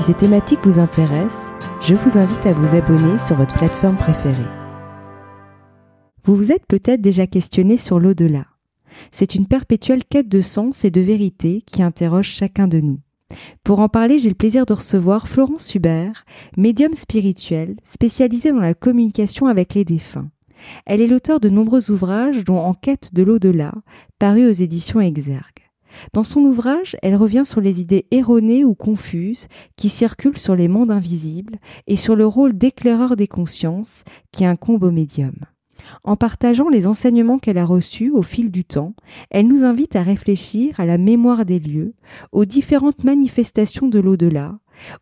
Si ces thématiques vous intéressent, je vous invite à vous abonner sur votre plateforme préférée. Vous vous êtes peut-être déjà questionné sur l'au-delà. C'est une perpétuelle quête de sens et de vérité qui interroge chacun de nous. Pour en parler, j'ai le plaisir de recevoir Florence Hubert, médium spirituel spécialisée dans la communication avec les défunts. Elle est l'auteur de nombreux ouvrages dont En quête de l'au-delà, paru aux éditions Exergue. Dans son ouvrage, elle revient sur les idées erronées ou confuses qui circulent sur les mondes invisibles et sur le rôle d'éclaireur des consciences qui incombe au médium. En partageant les enseignements qu'elle a reçus au fil du temps, elle nous invite à réfléchir à la mémoire des lieux, aux différentes manifestations de l'au-delà,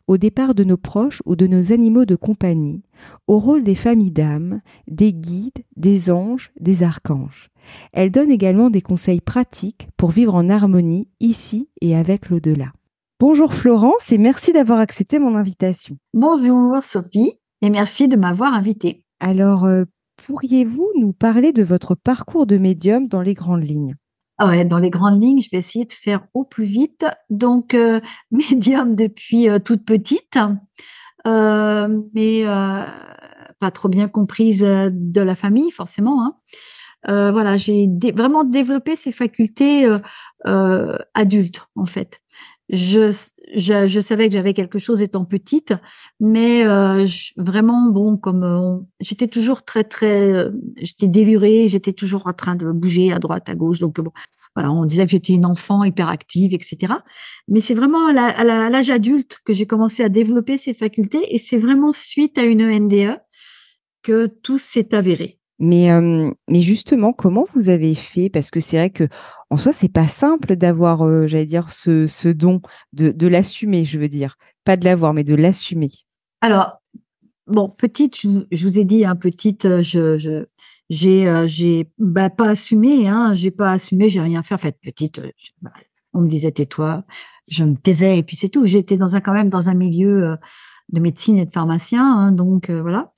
au départ de nos proches ou de nos animaux de compagnie, au rôle des familles d'âmes, des guides, des anges, des archanges. Elle donne également des conseils pratiques pour vivre en harmonie ici et avec l'au-delà. Bonjour Florence et merci d'avoir accepté mon invitation. Bonjour Sophie et merci de m'avoir invitée. Alors, euh, pourriez-vous nous parler de votre parcours de médium dans les grandes lignes? Ah ouais, dans les grandes lignes, je vais essayer de faire au plus vite. Donc, euh, médium depuis euh, toute petite, mais pas trop bien comprise de la famille, forcément. Hein. Euh, voilà, j'ai vraiment développé ces facultés euh, euh, adultes, en fait. Je, savais que j'avais quelque chose étant petite, mais vraiment, bon, comme j'étais toujours très, très, j'étais délurée, j'étais toujours en train de bouger à droite, à gauche, donc bon, voilà, on disait que j'étais une enfant hyperactive, etc. Mais c'est vraiment à l'âge adulte que j'ai commencé à développer ces facultés, et c'est vraiment suite à une NDE que tout s'est avéré. Mais, mais justement, comment vous avez fait? Parce que c'est vrai que en soi, c'est pas simple d'avoir, j'allais dire, ce, ce don, de, de l'assumer, je veux dire. Pas de l'avoir, mais de l'assumer. Alors, bon, petite, je, vous ai dit, hein, petite, je, je j'ai, j'ai bah, pas assumé, hein, j'ai pas assumé, j'ai rien fait. En fait, petite, bah, on me disait tais-toi, je me taisais et puis c'est tout. J'étais dans un quand même dans un milieu de médecine et de pharmacien, hein, donc voilà.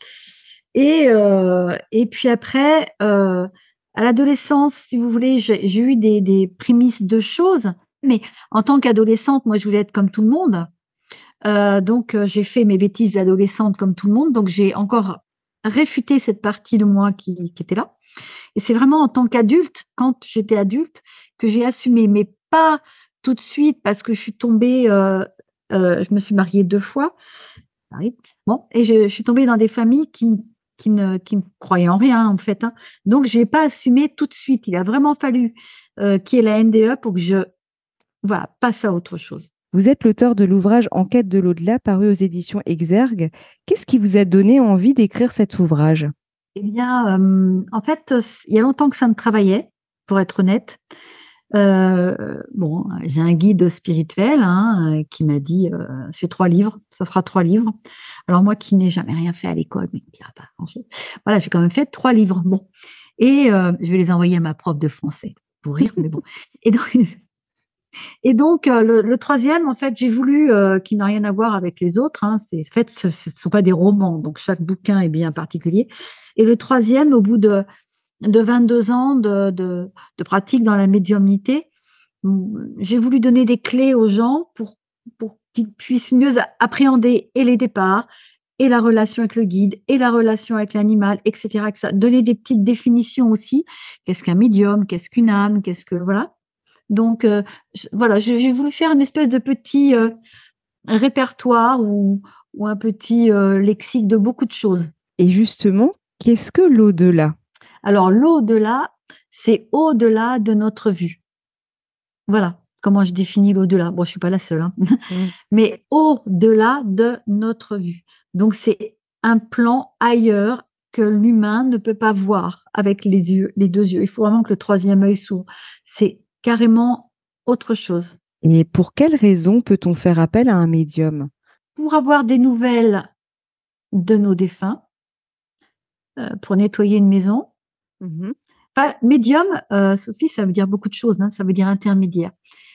Et, euh, et puis après, euh, à l'adolescence, si vous voulez, j'ai eu des, des, prémices de choses. Mais en tant qu'adolescente, moi, je voulais être comme tout le monde. Euh, donc, j'ai fait mes bêtises adolescentes comme tout le monde. Donc, j'ai encore réfuté cette partie de moi qui, était là. Et c'est vraiment en tant qu'adulte, quand j'étais adulte, que j'ai assumé, mais pas tout de suite parce que je suis tombée, je me suis mariée deux fois. Bon, et je, suis tombée dans des familles qui qui ne, qui croyait en rien en fait. Hein. Donc je n'ai pas assumé tout de suite. Il a vraiment fallu euh, qu'il y ait la NDE pour que je voilà, passe à autre chose. Vous êtes l'auteur de l'ouvrage Enquête de l'au-delà paru aux éditions Exergue. Qu'est-ce qui vous a donné envie d'écrire cet ouvrage? Eh bien, euh, en fait, il y a longtemps que ça me travaillait, pour être honnête. Euh, bon, j'ai un guide spirituel hein, euh, qui m'a dit euh, c'est trois livres, ça sera trois livres. Alors moi qui n'ai jamais rien fait à l'école, mais qui pas Voilà, j'ai quand même fait trois livres. Bon, et je vais les envoyer à ma prof de français pour rire, mais bon. Et donc, et donc le, troisième, en fait, j'ai voulu qui n'a rien à voir avec les autres. Hein, c'est en fait, ce ne sont pas des romans, donc chaque bouquin est bien particulier. Et le troisième, au bout de de 22 ans de, de, pratique dans la médiumnité, j'ai voulu donner des clés aux gens pour, pour qu'ils puissent mieux appréhender et les départs, et la relation avec le guide, et la relation avec l'animal, etc., Donner des petites définitions aussi. Qu'est-ce qu'un médium? Qu'est-ce qu'une âme? Qu'est-ce que voilà. Donc euh, voilà, j'ai voulu faire une espèce de petit euh, répertoire ou, ou, un petit euh, lexique de beaucoup de choses. Et justement, qu'est-ce que l'au-delà? Alors l'au-delà, c'est au-delà de notre vue. Voilà comment je définis l'au-delà. Bon, je suis pas la seule, hein. mmh. mais au-delà de notre vue. Donc c'est un plan ailleurs que l'humain ne peut pas voir avec les yeux, les deux yeux. Il faut vraiment que le troisième œil s'ouvre. C'est carrément autre chose. Et pour quelle raison peut-on faire appel à un médium? Pour avoir des nouvelles de nos défunts, euh, pour nettoyer une maison. Mmh médium, euh, Sophie, ça veut dire beaucoup de choses, hein, ça veut dire intermédiaire.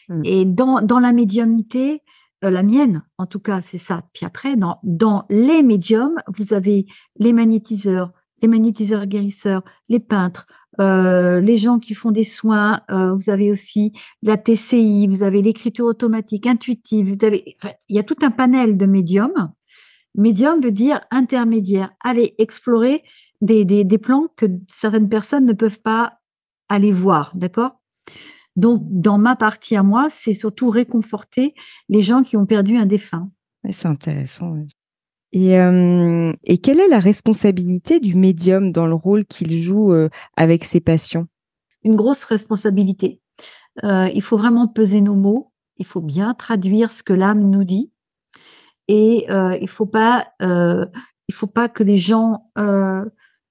Mmh. Et dans, dans la médiumnité, euh, la mienne, en tout cas, c'est ça. Puis après, dans, dans les médiums, vous avez les magnétiseurs, les magnétiseurs guérisseurs, les peintres, euh, les gens qui font des soins, euh, vous avez aussi la TCI, vous avez l'écriture automatique, intuitive, vous avez, enfin, il y a tout un panel de médiums. Médium veut dire intermédiaire. Allez explorer des, des, des plans que certaines personnes ne peuvent pas aller voir, d'accord? Donc, dans ma partie à moi, c'est surtout réconforter les gens qui ont perdu un défunt. C'est intéressant. Et, euh, et quelle est la responsabilité du médium dans le rôle qu'il joue euh, avec ses patients? Une grosse responsabilité. Euh, il faut vraiment peser nos mots. Il faut bien traduire ce que l'âme nous dit. Et il faut pas, il faut pas que les gens,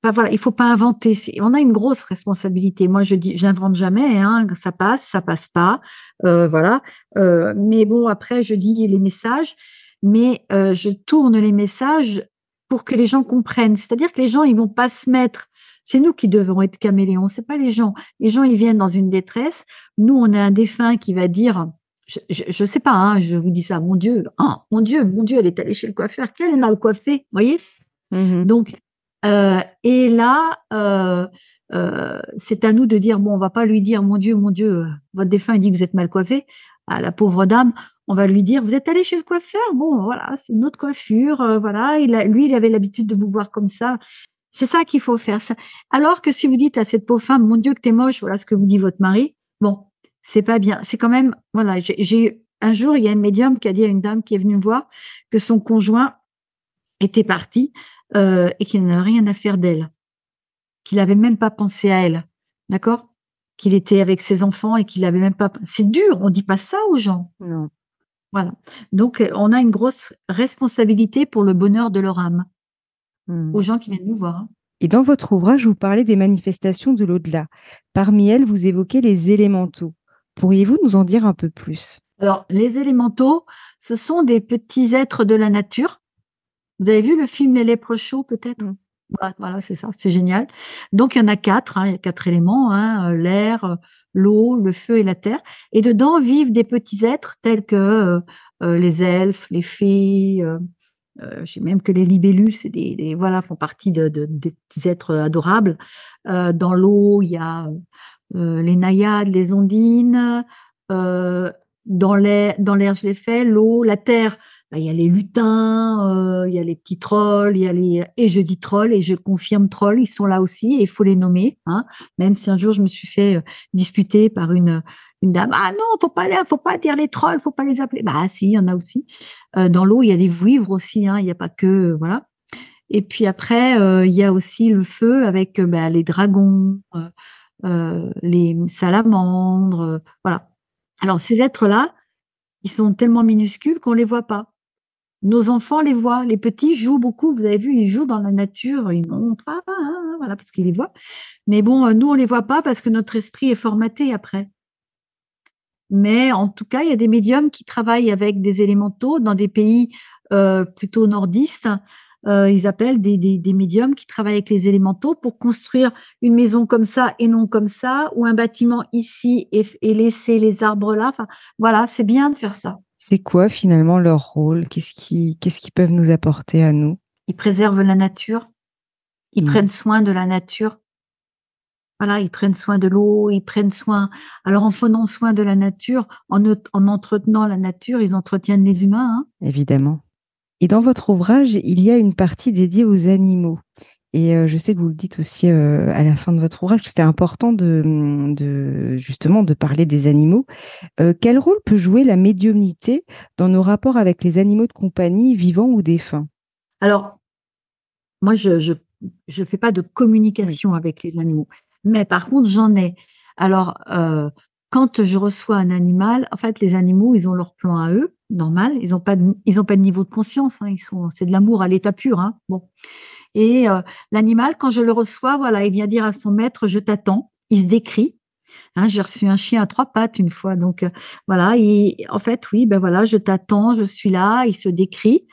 enfin, voilà, il faut pas inventer. On a une grosse responsabilité. Moi, je dis, j'invente jamais. Hein, ça passe, ça passe pas. Euh, voilà. Euh, mais bon, après, je dis les messages, mais euh, je tourne les messages pour que les gens comprennent. C'est-à-dire que les gens, ils vont pas se mettre. C'est nous qui devons être caméléons. C'est pas les gens. Les gens, ils viennent dans une détresse. Nous, on a un défunt qui va dire. Je, je, je sais pas, hein, je vous dis ça, mon Dieu, ah, mon Dieu, mon Dieu, elle est allée chez le coiffeur, qu'elle est mal coiffée, vous voyez Mhm. donc, euh, et là, euh, euh, c'est à nous de dire, bon, on va pas lui dire, mon Dieu, mon Dieu, votre défunt il dit que vous êtes mal coiffé. À la pauvre dame, on va lui dire, vous êtes allé chez le coiffeur? Bon, voilà, c'est une autre coiffure. voilà, il lui, il avait l'habitude de vous voir comme ça. C'est ça qu'il faut faire. Alors que si vous dites à cette pauvre femme, mon Dieu, que t'es moche, voilà ce que vous dit votre mari. Bon, c'est pas bien. C'est quand même, voilà, j'ai un jour, il y a une médium qui a dit à une dame qui est venue me voir que son conjoint était parti euh, et qu'il n'avait rien à faire d'elle, qu'il n'avait même pas pensé à elle, d'accord? Qu'il était avec ses enfants et qu'il n'avait même pas. C'est dur, on dit pas ça aux gens. Non. Voilà. Donc, euh, on a une grosse responsabilité pour le bonheur de leur âme, Mhm. aux gens qui viennent nous voir. hein. Et dans votre ouvrage, vous parlez des manifestations de l'au-delà. Parmi elles, vous évoquez les élémentaux. Pourriez-vous nous en dire un peu plus? Alors, les élémentaux, ce sont des petits êtres de la nature. Vous avez vu le film Les Lèpres chauds, peut-être Mm. Voilà, c'est ça, c'est génial. Donc, il y en a quatre, hein, il y a quatre éléments, hein, euh, l'air, euh, l'eau, le feu et la terre. Et dedans vivent des petits êtres tels que euh, les elfes, les fées, euh, euh, je sais même que les libellules, c'est des, des- voilà, font partie de, de- des petits êtres adorables. Dans l'eau, il y a les naïades, les ondines. Euh, dans l'air, je l'ai fait. L'eau, la terre, bah, il y a les lutins, euh, il y a les petits trolls, il y a les et je dis trolls et je confirme trolls, ils sont là aussi et il faut les nommer. Hein. Même si un jour je me suis fait euh, disputer par une dame, ah non, faut pas faut pas dire les trolls, faut pas les appeler. Bah si, il y en a aussi. Euh, dans l'eau, il y a des vouivres aussi, hein, il n'y a pas que voilà. Et puis après, il y a aussi le feu avec bah, les dragons, les salamandres, voilà. Alors ces êtres-là, ils sont tellement minuscules qu'on les voit pas. Nos enfants les voient, les petits jouent beaucoup. Vous avez vu, ils jouent dans la nature, ils montrent, ah, ah, ah, voilà, parce qu'ils les voient. Mais bon, euh, nous on les voit pas parce que notre esprit est formaté après. Mais en tout cas, il y a des médiums qui travaillent avec des élémentaux dans des pays euh, plutôt nordistes. Euh, ils appellent des, des, des médiums qui travaillent avec les élémentaux pour construire une maison comme ça et non comme ça, ou un bâtiment ici et, et laisser les arbres là. Enfin, voilà, c'est bien de faire ça. C'est quoi finalement leur rôle? Qu'est-ce qui- qu'est-ce qu'ils peuvent nous apporter à nous? Ils préservent la nature, ils Mhm. prennent soin de la nature. Voilà, ils prennent soin de l'eau, ils prennent soin. Alors, en prenant soin de la nature, en, en entretenant la nature, ils entretiennent les humains. hein. Évidemment. Et dans votre ouvrage, il y a une partie dédiée aux animaux. Et euh, je sais que vous le dites aussi euh, à la fin de votre ouvrage, que c'était important de, de justement de parler des animaux. Euh, quel rôle peut jouer la médiumnité dans nos rapports avec les animaux de compagnie, vivants ou défunts? Alors, moi, je je, je fais pas de communication avec les animaux. Mais par contre, j'en ai. Alors, euh, quand je reçois un animal, en fait, les animaux, ils ont leur plan à eux, normal. Ils n'ont pas, de, niveau de conscience. Hein, c'est de l'amour à l'état pur. Hein. Et euh, l'animal, quand je le reçois, voilà, il vient dire à son maître, je t'attends. Il se décrit. Hein, j'ai reçu un chien à trois pattes une fois, donc euh, voilà. Et en fait, oui, ben voilà, je t'attends, je suis là. Il se décrit.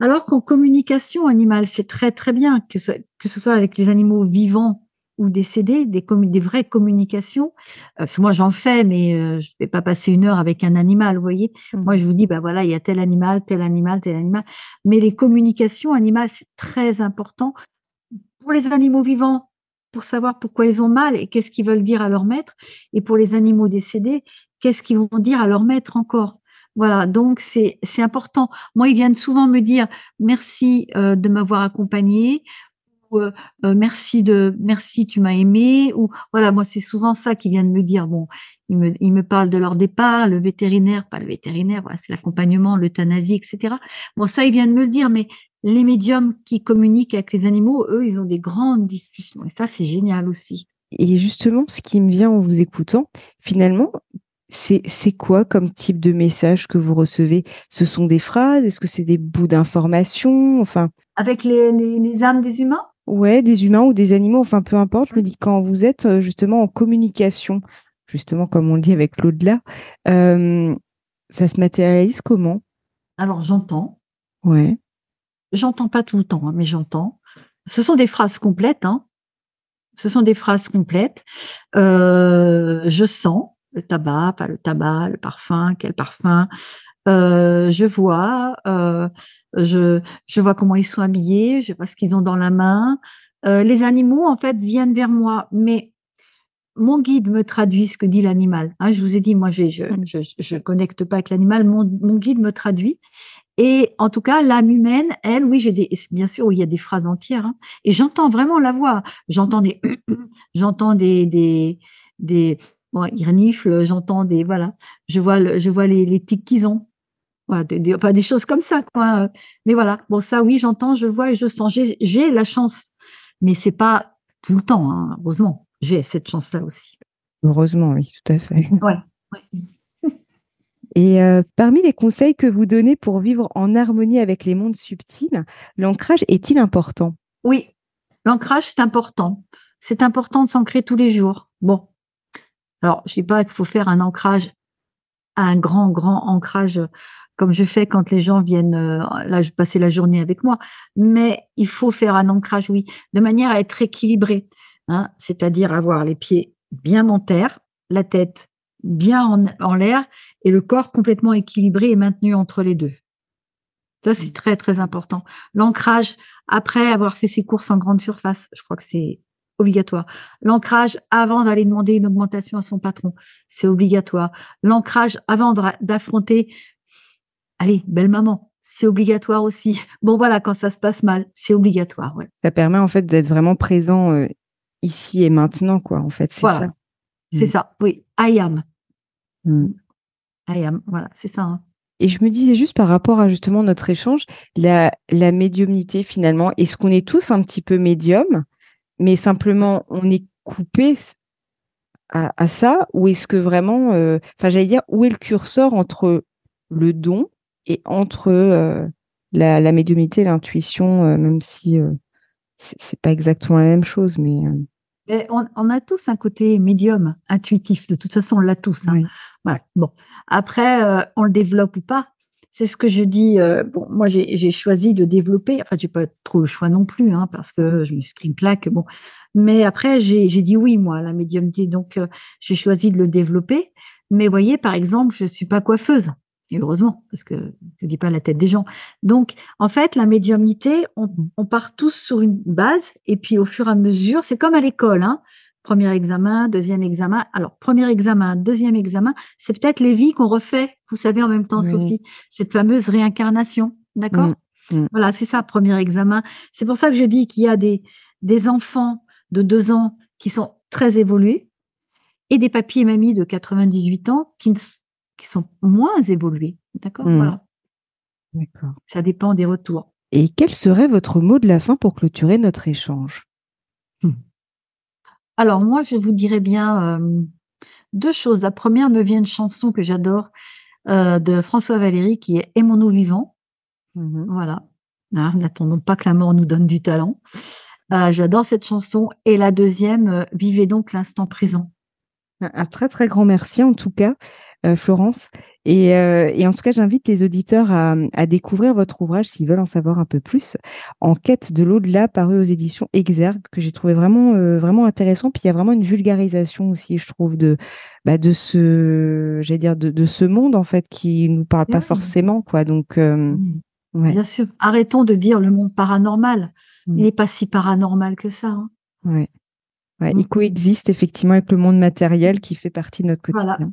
Alors qu'en communication animale, c'est très très bien que ce soit avec les animaux vivants ou décédés, des, des vraies communications. Euh, moi, j'en fais, mais euh, je ne vais pas passer une heure avec un animal, vous voyez. Mmh. Moi, je vous dis, ben voilà, il y a tel animal, tel animal, tel animal. Mais les communications animales, c'est très important pour les animaux vivants, pour savoir pourquoi ils ont mal et qu'est-ce qu'ils veulent dire à leur maître. Et pour les animaux décédés, qu'est-ce qu'ils vont dire à leur maître encore. Voilà, donc c'est important. Moi, ils viennent souvent me dire merci euh, de m'avoir accompagné ou euh, euh, merci de merci tu m'as aimé ou voilà moi c'est souvent ça qu'ils viennent me dire. Bon ils me, ils me parlent de leur départ le vétérinaire pas le vétérinaire voilà c'est l'accompagnement l'euthanasie etc bon ça ils viennent me le dire mais les médiums qui communiquent avec les animaux eux ils ont des grandes discussions et ça c'est génial aussi. Et justement ce qui me vient en vous écoutant finalement c'est quoi comme type de message que vous recevez? Ce sont des phrases? Est-ce que c'est des bouts d'informations? Enfin, Avec les, les, âmes des humains? Ouais, des humains ou des animaux, enfin peu importe. Je me dis quand vous êtes euh, justement en communication, justement comme on le dit avec l'au-delà, euh, ça se matérialise comment? Alors j'entends. Ouais. J'entends pas tout le temps, hein, mais j'entends. Ce sont des phrases complètes. Hein. Ce sont des phrases complètes. Euh, je sens le tabac, pas le tabac, le parfum, quel parfum. Euh, je vois, euh, je, je vois comment ils sont habillés, je vois ce qu'ils ont dans la main. Euh, les animaux, en fait, viennent vers moi, mais mon guide me traduit ce que dit l'animal. Hein, je vous ai dit, moi, je je, je, connecte pas avec l'animal, mon, mon, guide me traduit. Et en tout cas, l'âme humaine, elle, oui, j'ai des, bien sûr, il y a des phrases entières, hein, et j'entends vraiment la voix. J'entends des, j'entends des, des, des, Bon, ils reniflent, j'entends des voilà, je vois je vois les, les tics qu'ils ont. Voilà, des, pas des choses comme ça quoi. Mais voilà, bon ça oui, j'entends, je vois et je sens. J'ai la chance, mais c'est pas tout le temps, hein, heureusement. J'ai cette chance-là aussi. Heureusement, oui, tout à fait. Ouais. Et euh, parmi les conseils que vous donnez pour vivre en harmonie avec les mondes subtils, l'ancrage est-il important? Oui, l'ancrage, c'est important. C'est important de s'ancrer tous les jours. Bon, alors, je ne dis pas qu'il faut faire un ancrage, un grand, grand ancrage comme je fais quand les gens viennent euh, là, passer la journée avec moi, mais il faut faire un ancrage, oui, de manière à être équilibré, hein, c'est-à-dire avoir les pieds bien en terre, la tête bien en, en l'air et le corps complètement équilibré et maintenu entre les deux. Ça, c'est mmh. très, très important. L'ancrage, après avoir fait ses courses en grande surface, je crois que c'est obligatoire. L'ancrage avant d'aller demander une augmentation à son patron, c'est obligatoire. L'ancrage avant d'affronter, allez, belle maman, c'est obligatoire aussi. Bon voilà, quand ça se passe mal, c'est obligatoire. Ouais. Ça permet en fait d'être vraiment présent euh, ici et maintenant, quoi. En fait, c'est ça. C'est mm. ça. Oui, I am. Mm. I am. Voilà, c'est ça. Hein. Et je me disais juste par rapport à justement notre échange, la, la médiumnité finalement, est-ce qu'on est tous un petit peu médium mais simplement on est coupé à, ça ou est-ce que vraiment, euh, enfin j'allais dire, où est le curseur entre le don et entre euh, la, la, médiumnité, l'intuition, euh, même si c'est pas exactement la même chose, mais on, a tous un côté médium, intuitif. De toute façon, on l'a tous. Hein. Bon, après, on le développe ou pas c'est ce que je dis. Euh, bon, moi, j'ai choisi de développer. Enfin, j'ai pas trop le choix non plus, hein, parce que je me suis pris une claque. Bon, mais après, j'ai dit oui, moi, la médiumnité. Donc, euh, j'ai choisi de le développer. Mais voyez, par exemple, je suis pas coiffeuse. Et heureusement, parce que je dis pas la tête des gens. Donc, en fait, la médiumnité, on, on part tous sur une base, et puis au fur et à mesure, c'est comme à l'école. Hein, Premier examen, deuxième examen. Alors, premier examen, deuxième examen, c'est peut-être les vies qu'on refait, vous savez, en même temps, Sophie, cette fameuse réincarnation. D'accord mmh, mmh. Voilà, c'est ça, premier examen. C'est pour ça que je dis qu'il y a des, des enfants de deux ans qui sont très évolués et des papis et mamies de 98 ans qui, qui sont moins évolués. D'accord mmh. Voilà. D'accord. Ça dépend des retours. Et quel serait votre mot de la fin pour clôturer notre échange? Alors moi, je vous dirais bien euh, deux choses. La première me vient une chanson que j'adore euh, de François Valéry qui est Aimons-nous vivants. Mmh voilà. Hein, n'attendons pas que la mort nous donne du talent. Euh, j'adore cette chanson. Et la deuxième, Vivez donc l'instant présent. Un, très très grand merci en tout cas, euh, Florence. Euh, et, en tout cas, j'invite les auditeurs à, découvrir votre ouvrage s'ils veulent en savoir un peu plus. En quête de l'au-delà, paru aux éditions Exergue, que j'ai trouvé vraiment, euh, vraiment intéressant. Puis il y a vraiment une vulgarisation aussi, je trouve, de, bah, de ce, dire, de, ce monde en fait qui nous parle pas forcément, quoi. Donc, bien sûr. Arrêtons de dire le monde paranormal. Il n'est pas si paranormal que ça. Hein. Ouais. Ouais, il mmh. coexiste effectivement avec le monde matériel qui fait partie de notre quotidien.